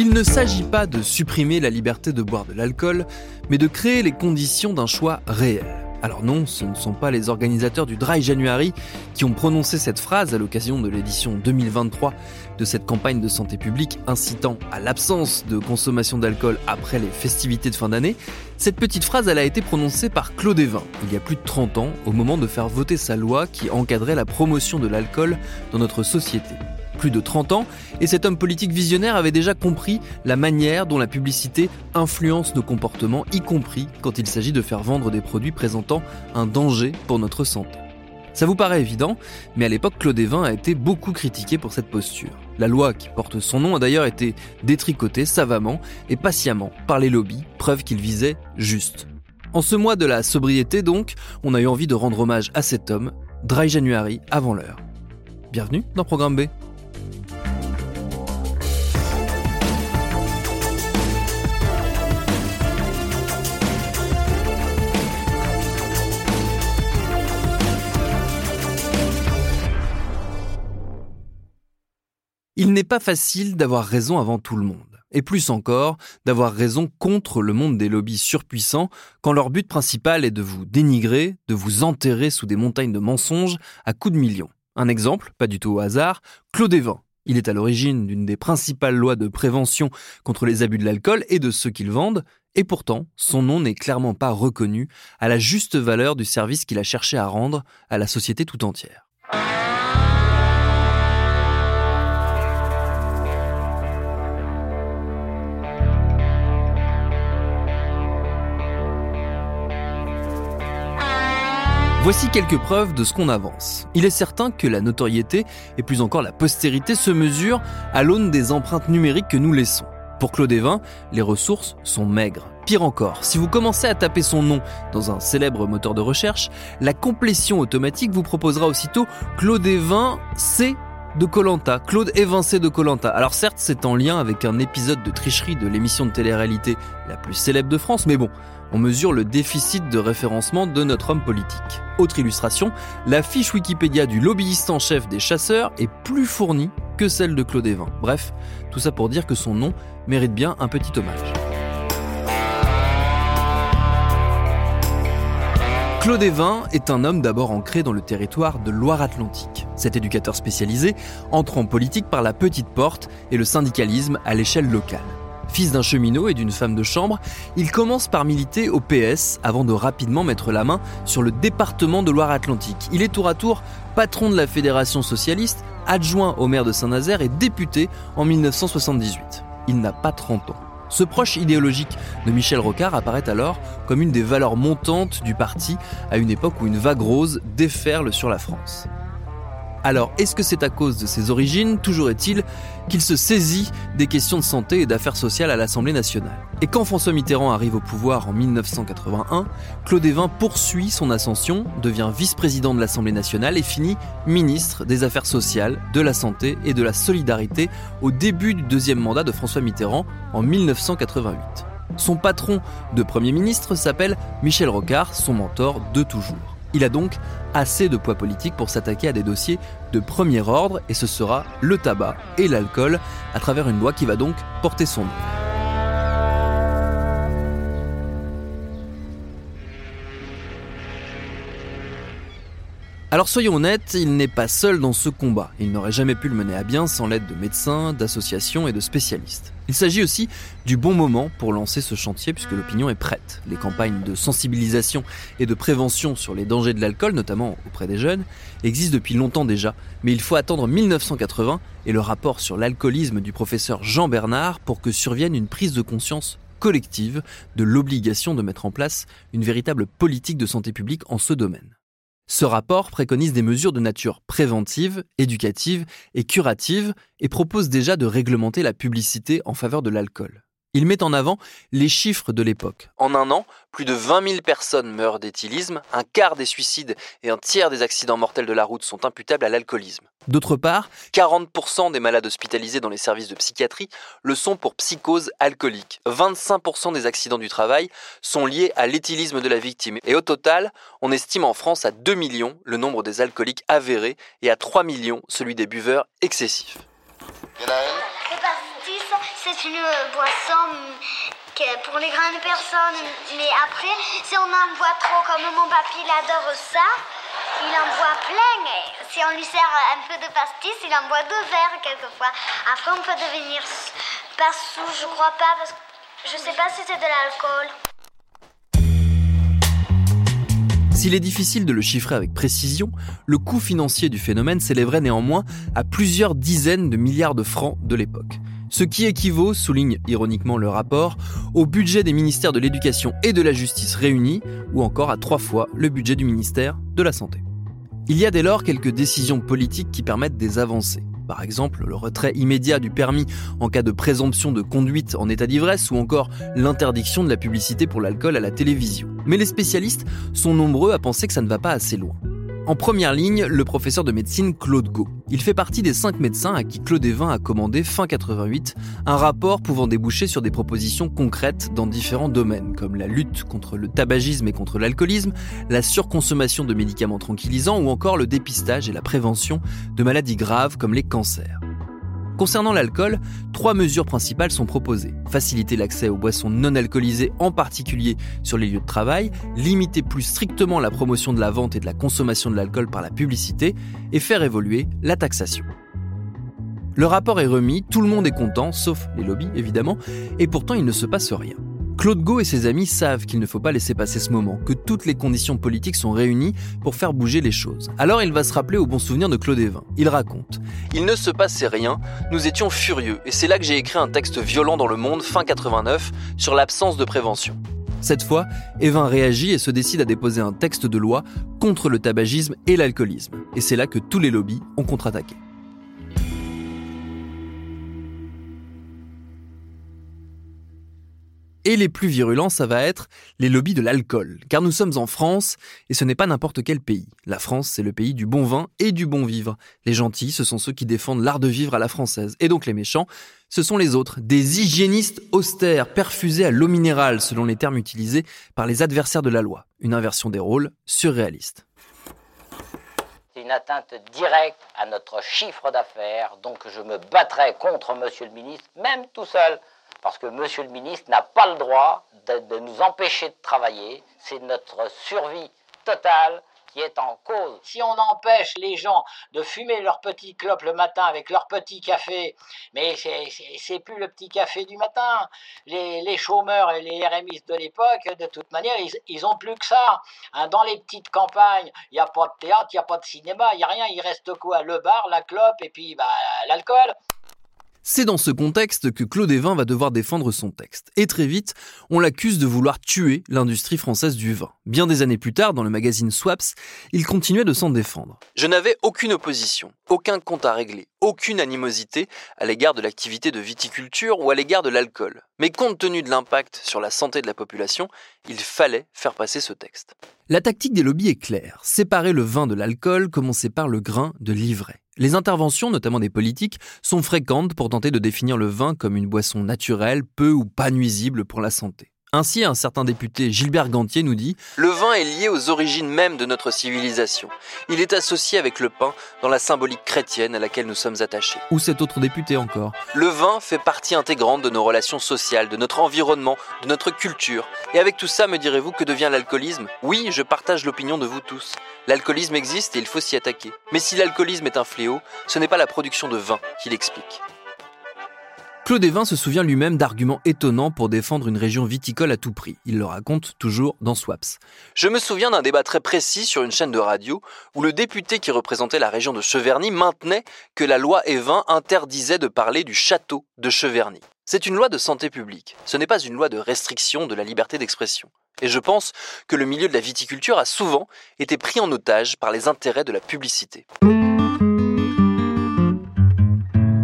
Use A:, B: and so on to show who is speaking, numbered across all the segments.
A: Il ne s'agit pas de supprimer la liberté de boire de l'alcool, mais de créer les conditions d'un choix réel. Alors non, ce ne sont pas les organisateurs du Dry January qui ont prononcé cette phrase à l'occasion de l'édition 2023 de cette campagne de santé publique incitant à l'absence de consommation d'alcool après les festivités de fin d'année. Cette petite phrase, a été prononcée par Claude Evin il y a plus de 30 ans au moment de faire voter sa loi qui encadrait la promotion de l'alcool dans notre société plus de 30 ans, et cet homme politique visionnaire avait déjà compris la manière dont la publicité influence nos comportements, y compris quand il s'agit de faire vendre des produits présentant un danger pour notre santé. Ça vous paraît évident, mais à l'époque, Claude Evin a été beaucoup critiqué pour cette posture. La loi qui porte son nom a d'ailleurs été détricotée savamment et patiemment par les lobbies, preuve qu'il visait juste. En ce mois de la sobriété donc, on a eu envie de rendre hommage à cet homme, Dry January avant l'heure. Bienvenue dans Programme B. Il n'est pas facile d'avoir raison avant tout le monde. Et plus encore, d'avoir raison contre le monde des lobbies surpuissants quand leur but principal est de vous dénigrer, de vous enterrer sous des montagnes de mensonges à coups de millions. Un exemple, pas du tout au hasard, Claude Evin. Il est à l'origine d'une des principales lois de prévention contre les abus de l'alcool et de ceux qu'ils vendent, et pourtant, son nom n'est clairement pas reconnu à la juste valeur du service qu'il a cherché à rendre à la société tout entière. Voici quelques preuves de ce qu'on avance. Il est certain que la notoriété, et plus encore la postérité, se mesure à l'aune des empreintes numériques que nous laissons. Pour Claude Evin, les ressources sont maigres. Pire encore, si vous commencez à taper son nom dans un célèbre moteur de recherche, la complétion automatique vous proposera aussitôt Claude Evin C de Colanta, Claude évincé de Colanta. Alors certes, c'est en lien avec un épisode de tricherie de l'émission de télé-réalité la plus célèbre de France, mais bon, on mesure le déficit de référencement de notre homme politique. Autre illustration, la fiche Wikipédia du lobbyiste en chef des chasseurs est plus fournie que celle de Claude Evin. Bref, tout ça pour dire que son nom mérite bien un petit hommage. Claude Evin est un homme d'abord ancré dans le territoire de Loire-Atlantique. Cet éducateur spécialisé entre en politique par la petite porte et le syndicalisme à l'échelle locale. Fils d'un cheminot et d'une femme de chambre, il commence par militer au PS avant de rapidement mettre la main sur le département de Loire-Atlantique. Il est tour à tour patron de la Fédération socialiste, adjoint au maire de Saint-Nazaire et député en 1978. Il n'a pas 30 ans. Ce proche idéologique de Michel Rocard apparaît alors comme une des valeurs montantes du parti à une époque où une vague rose déferle sur la France. Alors, est-ce que c'est à cause de ses origines Toujours est-il qu'il se saisit des questions de santé et d'affaires sociales à l'Assemblée nationale. Et quand François Mitterrand arrive au pouvoir en 1981, Claude Evin poursuit son ascension, devient vice-président de l'Assemblée nationale et finit ministre des Affaires sociales, de la santé et de la solidarité au début du deuxième mandat de François Mitterrand en 1988. Son patron de Premier ministre s'appelle Michel Rocard, son mentor de toujours. Il a donc assez de poids politique pour s'attaquer à des dossiers de premier ordre et ce sera le tabac et l'alcool à travers une loi qui va donc porter son nom. Alors soyons honnêtes, il n'est pas seul dans ce combat. Il n'aurait jamais pu le mener à bien sans l'aide de médecins, d'associations et de spécialistes. Il s'agit aussi du bon moment pour lancer ce chantier puisque l'opinion est prête. Les campagnes de sensibilisation et de prévention sur les dangers de l'alcool, notamment auprès des jeunes, existent depuis longtemps déjà, mais il faut attendre 1980 et le rapport sur l'alcoolisme du professeur Jean Bernard pour que survienne une prise de conscience collective de l'obligation de mettre en place une véritable politique de santé publique en ce domaine. Ce rapport préconise des mesures de nature préventive, éducative et curative et propose déjà de réglementer la publicité en faveur de l'alcool. Il met en avant les chiffres de l'époque. En un an, plus de 20 000 personnes meurent d'éthylisme, un quart des suicides et un tiers des accidents mortels de la route sont imputables à l'alcoolisme. D'autre part, 40% des malades hospitalisés dans les services de psychiatrie le sont pour psychose alcoolique. 25% des accidents du travail sont liés à l'éthylisme de la victime. Et au total, on estime en France à 2 millions le nombre des alcooliques avérés et à 3 millions celui des buveurs excessifs
B: c'est une boisson pour les grandes personnes. Mais après, si on en boit trop, comme mon papy, il adore ça, il en boit plein. si on lui sert un peu de pastis, il en boit deux verres quelquefois. Après, on peut devenir pas sous, je crois pas, parce que je sais pas si c'est de l'alcool.
A: S'il est difficile de le chiffrer avec précision, le coût financier du phénomène s'élèverait néanmoins à plusieurs dizaines de milliards de francs de l'époque ce qui équivaut, souligne ironiquement le rapport, au budget des ministères de l'Éducation et de la Justice réunis, ou encore à trois fois le budget du ministère de la Santé. Il y a dès lors quelques décisions politiques qui permettent des avancées. Par exemple, le retrait immédiat du permis en cas de présomption de conduite en état d'ivresse ou encore l'interdiction de la publicité pour l'alcool à la télévision. Mais les spécialistes sont nombreux à penser que ça ne va pas assez loin. En première ligne, le professeur de médecine Claude Gau. Il fait partie des cinq médecins à qui Claude Evin a commandé fin 88 un rapport pouvant déboucher sur des propositions concrètes dans différents domaines, comme la lutte contre le tabagisme et contre l'alcoolisme, la surconsommation de médicaments tranquillisants ou encore le dépistage et la prévention de maladies graves comme les cancers. Concernant l'alcool, trois mesures principales sont proposées. Faciliter l'accès aux boissons non alcoolisées, en particulier sur les lieux de travail, limiter plus strictement la promotion de la vente et de la consommation de l'alcool par la publicité, et faire évoluer la taxation. Le rapport est remis, tout le monde est content, sauf les lobbies évidemment, et pourtant il ne se passe rien. Claude Gau et ses amis savent qu'il ne faut pas laisser passer ce moment, que toutes les conditions politiques sont réunies pour faire bouger les choses. Alors il va se rappeler au bon souvenir de Claude Evin. Il raconte Il ne se passait rien, nous étions furieux, et c'est là que j'ai écrit un texte violent dans Le Monde fin 89 sur l'absence de prévention. Cette fois, Evin réagit et se décide à déposer un texte de loi contre le tabagisme et l'alcoolisme. Et c'est là que tous les lobbies ont contre-attaqué. Et les plus virulents, ça va être les lobbies de l'alcool. Car nous sommes en France, et ce n'est pas n'importe quel pays. La France, c'est le pays du bon vin et du bon vivre. Les gentils, ce sont ceux qui défendent l'art de vivre à la française. Et donc les méchants, ce sont les autres. Des hygiénistes austères, perfusés à l'eau minérale, selon les termes utilisés par les adversaires de la loi. Une inversion des rôles surréaliste.
C: C'est une atteinte directe à notre chiffre d'affaires, donc je me battrai contre Monsieur le ministre, même tout seul. Parce que Monsieur le ministre n'a pas le droit de, nous empêcher de travailler. C'est notre survie totale qui est en cause. Si on empêche les gens de fumer leur petit clope le matin avec leur petit café, mais c'est plus le petit café du matin. Les, chômeurs et les RMI de l'époque, de toute manière, ils, ont plus que ça. Hein, dans les petites campagnes, il n'y a pas de théâtre, il n'y a pas de cinéma, il n'y a rien. Il reste quoi? Le bar, la clope et puis bah, l'alcool.
A: C'est dans ce contexte que Claude Evin va devoir défendre son texte. Et très vite, on l'accuse de vouloir tuer l'industrie française du vin. Bien des années plus tard, dans le magazine Swaps, il continuait de s'en défendre. Je n'avais aucune opposition, aucun compte à régler, aucune animosité à l'égard de l'activité de viticulture ou à l'égard de l'alcool. Mais compte tenu de l'impact sur la santé de la population, il fallait faire passer ce texte. La tactique des lobbies est claire, séparer le vin de l'alcool comme on sépare le grain de l'ivraie. Les interventions, notamment des politiques, sont fréquentes pour tenter de définir le vin comme une boisson naturelle, peu ou pas nuisible pour la santé. Ainsi, un certain député Gilbert Gantier nous dit Le vin est lié aux origines même de notre civilisation. Il est associé avec le pain dans la symbolique chrétienne à laquelle nous sommes attachés. Ou cet autre député encore Le vin fait partie intégrante de nos relations sociales, de notre environnement, de notre culture. Et avec tout ça, me direz-vous, que devient l'alcoolisme? Oui, je partage l'opinion de vous tous. L'alcoolisme existe et il faut s'y attaquer. Mais si l'alcoolisme est un fléau, ce n'est pas la production de vin qui l'explique. Claude Evin se souvient lui-même d'arguments étonnants pour défendre une région viticole à tout prix. Il le raconte toujours dans Swaps. Je me souviens d'un débat très précis sur une chaîne de radio où le député qui représentait la région de Cheverny maintenait que la loi Evin interdisait de parler du château de Cheverny. C'est une loi de santé publique, ce n'est pas une loi de restriction de la liberté d'expression. Et je pense que le milieu de la viticulture a souvent été pris en otage par les intérêts de la publicité.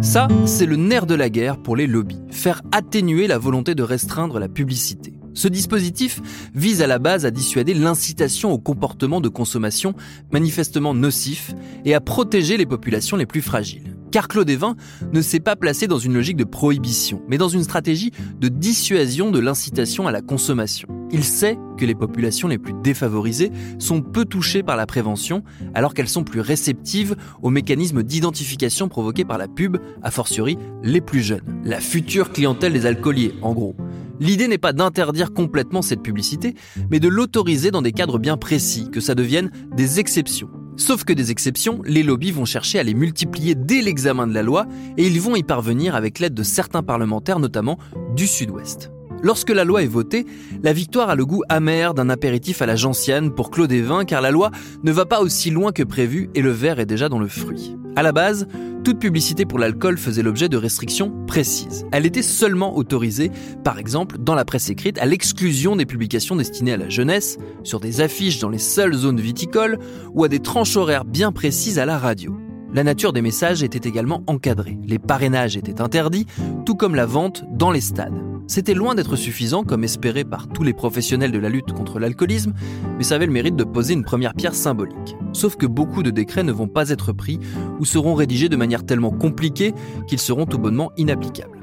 A: Ça, c'est le nerf de la guerre pour les lobbies, faire atténuer la volonté de restreindre la publicité. Ce dispositif vise à la base à dissuader l'incitation au comportement de consommation manifestement nocif et à protéger les populations les plus fragiles. Car Claude Evin ne s'est pas placé dans une logique de prohibition, mais dans une stratégie de dissuasion de l'incitation à la consommation. Il sait que les populations les plus défavorisées sont peu touchées par la prévention, alors qu'elles sont plus réceptives aux mécanismes d'identification provoqués par la pub, a fortiori les plus jeunes. La future clientèle des alcooliers, en gros. L'idée n'est pas d'interdire complètement cette publicité, mais de l'autoriser dans des cadres bien précis, que ça devienne des exceptions. Sauf que des exceptions, les lobbies vont chercher à les multiplier dès l'examen de la loi et ils vont y parvenir avec l'aide de certains parlementaires, notamment du Sud-Ouest. Lorsque la loi est votée, la victoire a le goût amer d'un apéritif à la gentiane pour Claude Evin car la loi ne va pas aussi loin que prévu et le verre est déjà dans le fruit. À la base, toute publicité pour l'alcool faisait l'objet de restrictions précises. Elle était seulement autorisée, par exemple, dans la presse écrite, à l'exclusion des publications destinées à la jeunesse, sur des affiches dans les seules zones viticoles ou à des tranches horaires bien précises à la radio. La nature des messages était également encadrée. Les parrainages étaient interdits, tout comme la vente dans les stades. C'était loin d'être suffisant, comme espéré par tous les professionnels de la lutte contre l'alcoolisme, mais ça avait le mérite de poser une première pierre symbolique. Sauf que beaucoup de décrets ne vont pas être pris ou seront rédigés de manière tellement compliquée qu'ils seront tout bonnement inapplicables.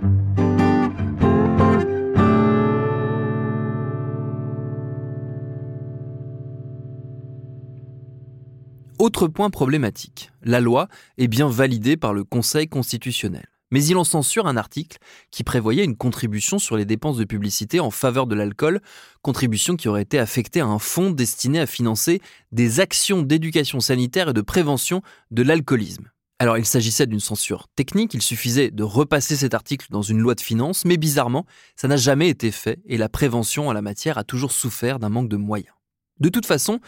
A: Autre point problématique, la loi est bien validée par le Conseil constitutionnel mais il en censure un article qui prévoyait une contribution sur les dépenses de publicité en faveur de l'alcool, contribution qui aurait été affectée à un fonds destiné à financer des actions d'éducation sanitaire et de prévention de l'alcoolisme. Alors il s'agissait d'une censure technique, il suffisait de repasser cet article dans une loi de finances, mais bizarrement, ça n'a jamais été fait et la prévention en la matière a toujours souffert d'un manque de moyens. De toute façon,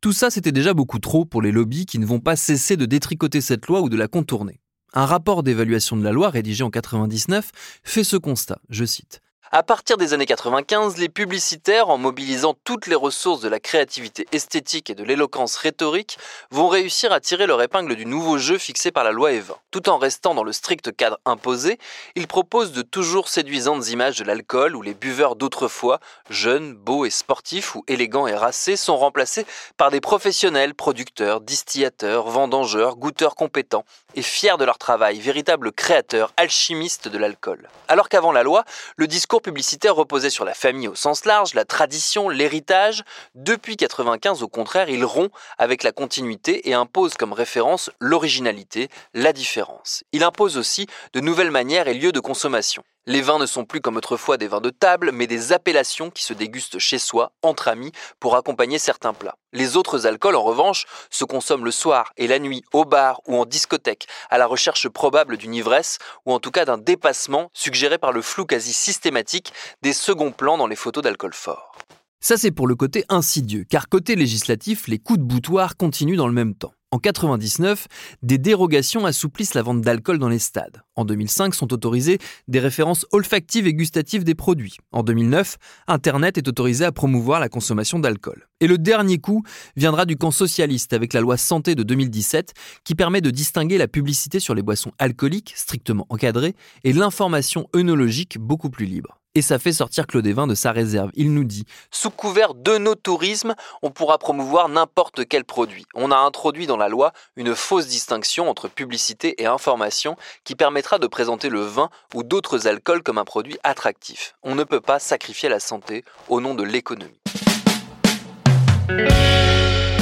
A: tout ça c'était déjà beaucoup trop pour les lobbies qui ne vont pas cesser de détricoter cette loi ou de la contourner. Un rapport d'évaluation de la loi rédigé en 99 fait ce constat, je cite. À partir des années 95, les publicitaires, en mobilisant toutes les ressources de la créativité esthétique et de l'éloquence rhétorique, vont réussir à tirer leur épingle du nouveau jeu fixé par la loi Evin. Tout en restant dans le strict cadre imposé, ils proposent de toujours séduisantes images de l'alcool où les buveurs d'autrefois, jeunes, beaux et sportifs ou élégants et racés, sont remplacés par des professionnels, producteurs, distillateurs, vendangeurs, goûteurs compétents et fiers de leur travail, véritables créateurs, alchimistes de l'alcool. Alors qu'avant la loi, le discours publicitaire reposait sur la famille au sens large, la tradition, l'héritage. Depuis 95, au contraire, il rompt avec la continuité et impose comme référence l'originalité, la différence. Il impose aussi de nouvelles manières et lieux de consommation. Les vins ne sont plus comme autrefois des vins de table, mais des appellations qui se dégustent chez soi, entre amis, pour accompagner certains plats. Les autres alcools, en revanche, se consomment le soir et la nuit, au bar ou en discothèque, à la recherche probable d'une ivresse, ou en tout cas d'un dépassement suggéré par le flou quasi systématique des seconds plans dans les photos d'alcool fort. Ça c'est pour le côté insidieux, car côté législatif, les coups de boutoir continuent dans le même temps. En 99, des dérogations assouplissent la vente d'alcool dans les stades. En 2005 sont autorisées des références olfactives et gustatives des produits. En 2009, Internet est autorisé à promouvoir la consommation d'alcool. Et le dernier coup viendra du camp socialiste avec la loi santé de 2017 qui permet de distinguer la publicité sur les boissons alcooliques, strictement encadrée, et l'information œnologique beaucoup plus libre. Et ça fait sortir Claude Evin de sa réserve. Il nous dit Sous couvert de nos tourismes, on pourra promouvoir n'importe quel produit. On a introduit dans la loi une fausse distinction entre publicité et information qui permettra de présenter le vin ou d'autres alcools comme un produit attractif. On ne peut pas sacrifier la santé au nom de l'économie.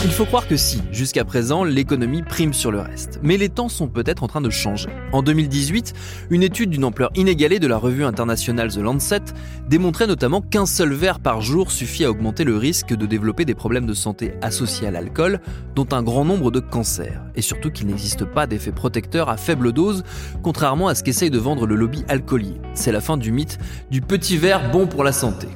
A: Il faut croire que si, jusqu'à présent, l'économie prime sur le reste. Mais les temps sont peut-être en train de changer. En 2018, une étude d'une ampleur inégalée de la revue internationale The Lancet démontrait notamment qu'un seul verre par jour suffit à augmenter le risque de développer des problèmes de santé associés à l'alcool, dont un grand nombre de cancers. Et surtout qu'il n'existe pas d'effet protecteur à faible dose, contrairement à ce qu'essaye de vendre le lobby alcoolier. C'est la fin du mythe du petit verre bon pour la santé.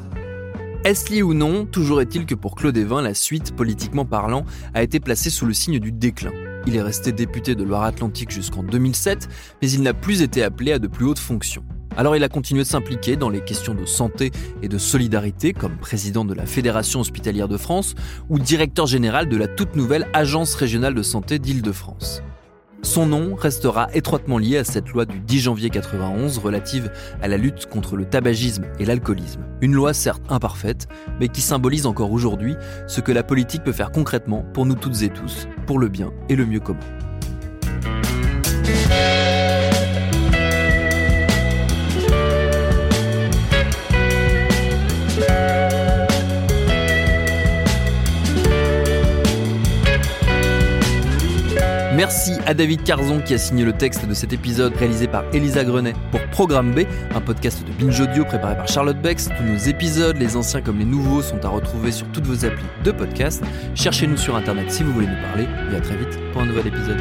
A: Est-ce lié ou non Toujours est-il que pour Claude Evin, la suite, politiquement parlant, a été placée sous le signe du déclin. Il est resté député de Loire-Atlantique jusqu'en 2007, mais il n'a plus été appelé à de plus hautes fonctions. Alors il a continué de s'impliquer dans les questions de santé et de solidarité comme président de la Fédération hospitalière de France ou directeur général de la toute nouvelle Agence régionale de santé d'Île-de-France. Son nom restera étroitement lié à cette loi du 10 janvier 91 relative à la lutte contre le tabagisme et l'alcoolisme. Une loi certes imparfaite, mais qui symbolise encore aujourd'hui ce que la politique peut faire concrètement pour nous toutes et tous, pour le bien et le mieux commun. Merci à David Carzon qui a signé le texte de cet épisode réalisé par Elisa Grenet pour Programme B, un podcast de Binge Audio préparé par Charlotte Bex. Tous nos épisodes, les anciens comme les nouveaux, sont à retrouver sur toutes vos applis de podcast. Cherchez-nous sur internet si vous voulez nous parler et à très vite pour un nouvel épisode.